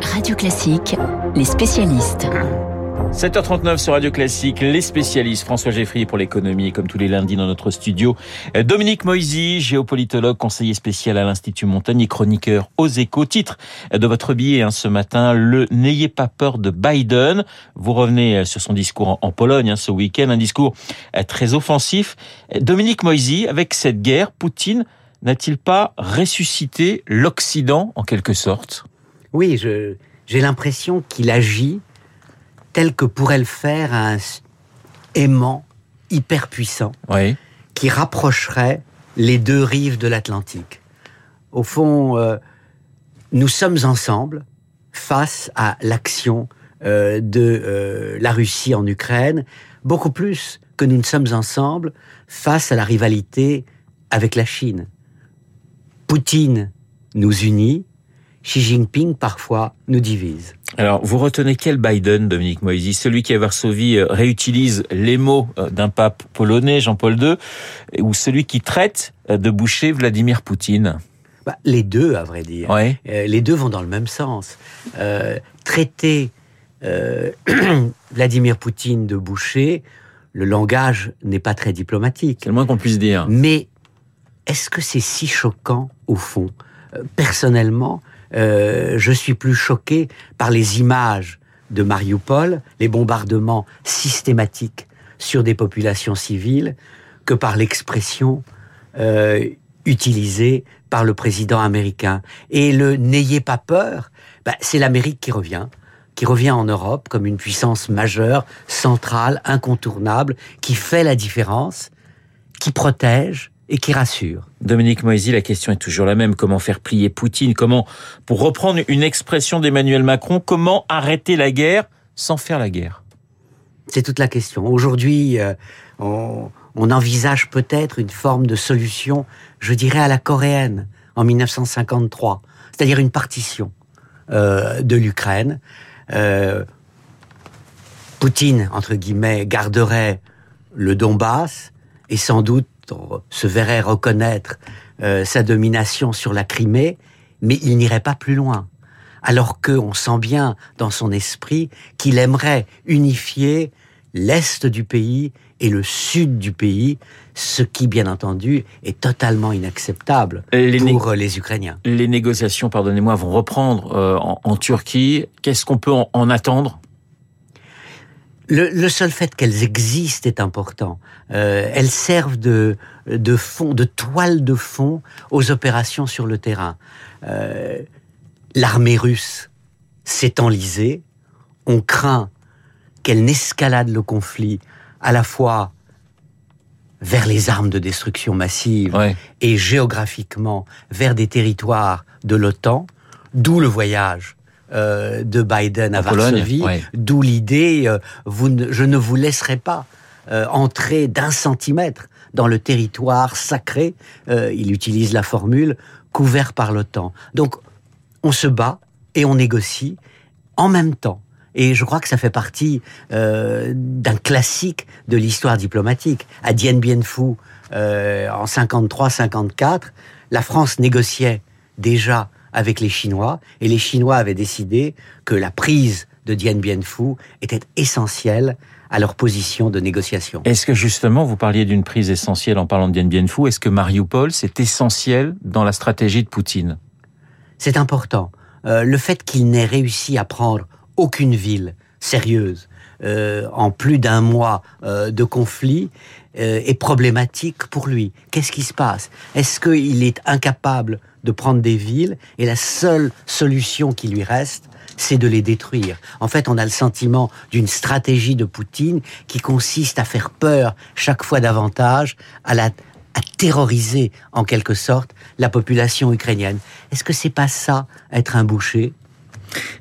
Radio Classique, les spécialistes. 7h39 sur Radio Classique, les spécialistes, François Geffrier pour l'économie, comme tous les lundis dans notre studio, Dominique Moisy, géopolitologue, conseiller spécial à l'Institut Montaigne chroniqueur aux échos. Titre de votre billet hein, ce matin, le N'ayez pas peur de Biden. Vous revenez sur son discours en Pologne hein, ce week-end, un discours euh, très offensif. Dominique Moisy, avec cette guerre, Poutine n'a-t-il pas ressuscité l'Occident en quelque sorte? Oui, j'ai l'impression qu'il agit tel que pourrait le faire un aimant hyper puissant qui rapprocherait les deux rives de l'Atlantique. Au fond, euh, nous sommes ensemble face à l'action euh, de euh, la Russie en Ukraine, beaucoup plus que nous ne sommes ensemble face à la rivalité avec la Chine. Poutine nous unit, Xi Jinping parfois nous divise. Alors, vous retenez quel Biden, Dominique Moisy? Celui qui à Varsovie euh, réutilise les mots euh, d'un pape polonais, Jean-Paul II, ou celui qui traite euh, de boucher Vladimir Poutine? Bah, Les deux, à vrai dire. les deux vont dans le même sens. traiter Vladimir Poutine de boucher, le langage n'est pas très diplomatique. C'est le moins qu'on puisse dire. Mais est-ce que c'est si choquant, au fond? Personnellement, euh, je suis plus choqué par les images de Mariupol, les bombardements systématiques sur des populations civiles, que par l'expression euh, utilisée par le président américain. Et le n'ayez pas peur, bah, c'est l'Amérique qui revient qui revient en Europe comme une puissance majeure, centrale, incontournable, qui fait la différence, qui protège, et qui rassure. Dominique Moisy, la question est toujours la même. Comment faire plier Poutine? Comment, pour reprendre une expression d'Emmanuel Macron, comment arrêter la guerre sans faire la guerre? C'est toute la question. Aujourd'hui, euh, on, envisage peut-être une forme de solution, je dirais, à la coréenne, en 1953, c'est-à-dire une partition euh, de l'Ukraine. Euh, Poutine, entre guillemets, garderait le Donbass et sans doute se verrait reconnaître euh, sa domination sur la Crimée, mais il n'irait pas plus loin. Alors qu'on sent bien dans son esprit qu'il aimerait unifier l'est du pays et le sud du pays, ce qui, bien entendu, est totalement inacceptable pour les Ukrainiens. Les négociations, pardonnez-moi, vont reprendre euh, en, Turquie. Qu'est-ce qu'on peut en attendre? Le, seul fait qu'elles existent est important. Euh, elles servent de, de fond, de toile de fond aux opérations sur le terrain. Euh, l'armée russe s'est enlisée. On craint qu'elle n'escalade le conflit à la fois vers les armes de destruction massive et géographiquement vers des territoires de l'OTAN, d'où le voyage euh, de Biden à Varsovie, d'où l'idée euh, je ne vous laisserai pas euh, entrer d'un centimètre dans le territoire sacré. il utilise la formule couvert par l'OTAN. Donc on se bat et on négocie en même temps. Et je crois que ça fait partie d'un classique de l'histoire diplomatique. À Dien Bien Phu, en 53-54, la France négociait déjà avec les Chinois, et les Chinois avaient décidé que la prise de Dien Bien Phu était essentielle à leur position de négociation. Est-ce que justement, vous parliez d'une prise essentielle en parlant de Dien Bien Phu, est-ce que Mariupol, c'est essentiel dans la stratégie de Poutine? C'est important. Euh, le fait qu'il n'ait réussi à prendre aucune ville sérieuse euh, en plus d'un mois euh, de conflit est problématique pour lui. Qu'est-ce qui se passe? Est-ce qu'il est incapable de prendre des villes et la seule solution qui lui reste, c'est de les détruire? En fait, on a le sentiment d'une stratégie de Poutine qui consiste à faire peur chaque fois davantage, à à terroriser en quelque sorte la population ukrainienne. Est-ce que c'est pas ça être un boucher?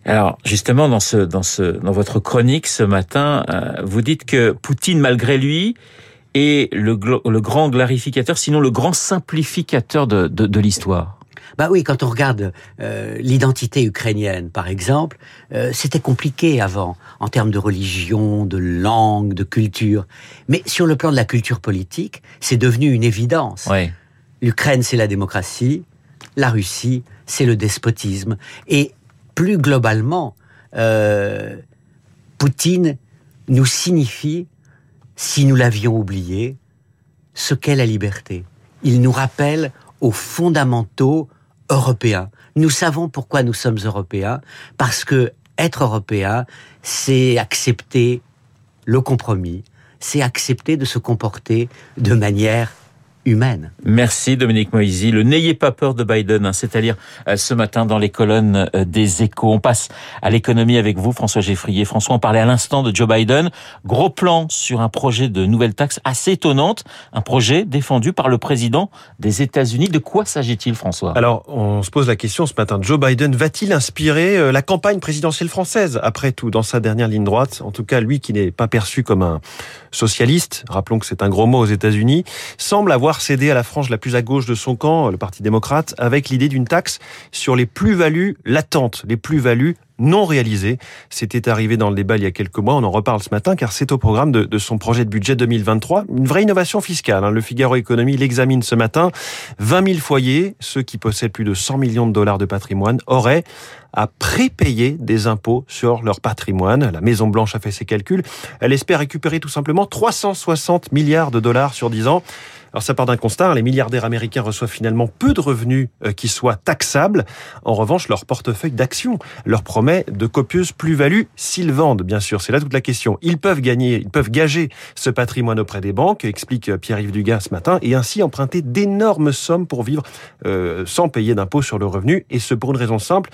Alors justement dans ce dans ce dans votre chronique ce matin, euh, vous dites que Poutine malgré lui est le, le grand clarificateur, sinon le grand simplificateur de, de, de l'histoire. Bah oui, quand on regarde euh, l'identité ukrainienne, par exemple, euh, c'était compliqué avant, en termes de religion, de langue, de culture. Mais sur le plan de la culture politique, c'est devenu une évidence. L'Ukraine, c'est la démocratie, la Russie, c'est le despotisme. Et plus globalement, euh, Poutine nous signifie, si nous l'avions oublié, ce qu'est la liberté. Il nous rappelle aux fondamentaux européens. Nous savons pourquoi nous sommes européens, parce que être européen, c'est accepter le compromis, c'est accepter de se comporter de manière humaine. Merci Dominique Moisy. Le n'ayez pas peur de Biden, hein, c'est à dire euh, ce matin dans les colonnes euh, des échos. On passe à l'économie avec vous, François Geffrier. François, on parlait à l'instant de Joe Biden. Gros plan sur un projet de nouvelle taxe assez étonnante, un projet défendu par le président des États-Unis. De quoi s'agit-il, François? Alors, on se pose la question ce matin. Joe Biden va-t-il inspirer euh, la campagne présidentielle française Après tout, dans sa dernière ligne droite, en tout cas, lui qui n'est pas perçu comme un socialiste, rappelons que c'est un gros mot aux États-Unis, semble avoir cédé à la frange la plus à gauche de son camp, le Parti démocrate, avec l'idée d'une taxe sur les plus-values latentes, les plus-values non réalisées. C'était arrivé dans le débat il y a quelques mois, on en reparle ce matin car c'est au programme de, son projet de budget 2023. Une vraie innovation fiscale. Hein. Le Figaro Économie l'examine ce matin. 20 000 foyers, ceux qui possèdent plus de 100 millions de dollars de patrimoine, auraient à prépayer des impôts sur leur patrimoine. La Maison Blanche a fait ses calculs. Elle espère récupérer tout simplement 360 milliards de dollars sur 10 ans. Alors ça part d'un constat, hein, les milliardaires américains reçoivent finalement peu de revenus euh, qui soient taxables. En revanche, leur portefeuille d'actions leur promet de copieuses plus-values s'ils vendent, bien sûr. C'est là toute la question. Ils peuvent gagner, ils peuvent gager ce patrimoine auprès des banques, explique euh, Pierre-Yves Dugas ce matin, et ainsi emprunter d'énormes sommes pour vivre euh, sans payer d'impôts sur le revenu, et ce pour une raison simple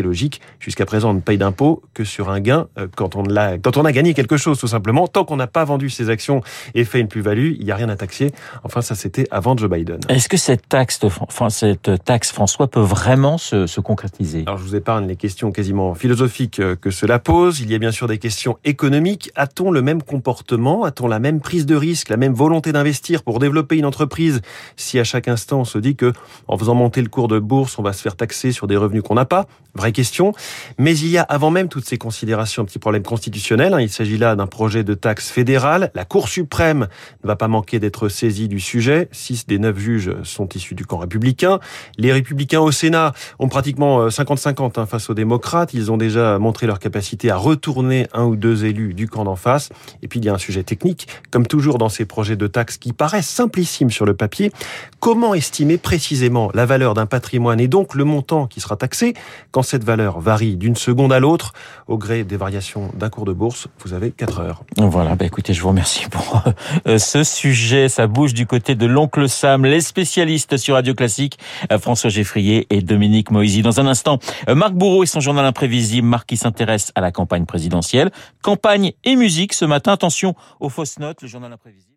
logique. Jusqu'à présent, on ne paye d'impôts que sur un gain quand on l'a, quand on a gagné quelque chose, tout simplement. Tant qu'on n'a pas vendu ses actions et fait une plus-value, il n'y a rien à taxer. Enfin, ça c'était avant Joe Biden. Est-ce que cette taxe, enfin, cette taxe, François, peut vraiment se, se concrétiser? Alors je vous épargne les questions quasiment philosophiques euh, que cela pose. Il y a bien sûr des questions économiques. A-t-on le même comportement? A-t-on la même prise de risque, la même volonté d'investir pour développer une entreprise? Si à chaque instant on se dit que en faisant monter le cours de bourse, on va se faire taxer sur des revenus qu'on n'a pas Vraie question. Mais il y a avant même toutes ces considérations un petit problème constitutionnel. Hein. Il s'agit là d'un projet de taxe fédérale. La Cour suprême ne va pas manquer d'être saisie du sujet. Six des neuf juges sont issus du camp républicain. Les républicains au Sénat ont pratiquement 50-50 euh, hein, face aux démocrates. Ils ont déjà montré leur capacité à retourner un ou deux élus du camp d'en face. Et puis il y a un sujet technique, comme toujours dans ces projets de taxes qui paraissent simplissimes sur le papier. Comment estimer précisément la valeur d'un patrimoine et donc le montant qui sera taxé quand cette valeur varie d'une seconde à l'autre, au gré des variations d'un cours de bourse, vous avez 4 heures. Voilà, bah écoutez, je vous remercie pour euh, ce sujet. Ça bouge du côté de l'oncle Sam, les spécialistes sur Radio Classique, euh, François Geffrier et Dominique Moisy. Dans un instant, euh, Marc Bourreau et son journal imprévisible. Marc qui s'intéresse à la campagne présidentielle. Campagne et musique ce matin. Attention aux fausses notes, le journal imprévisible.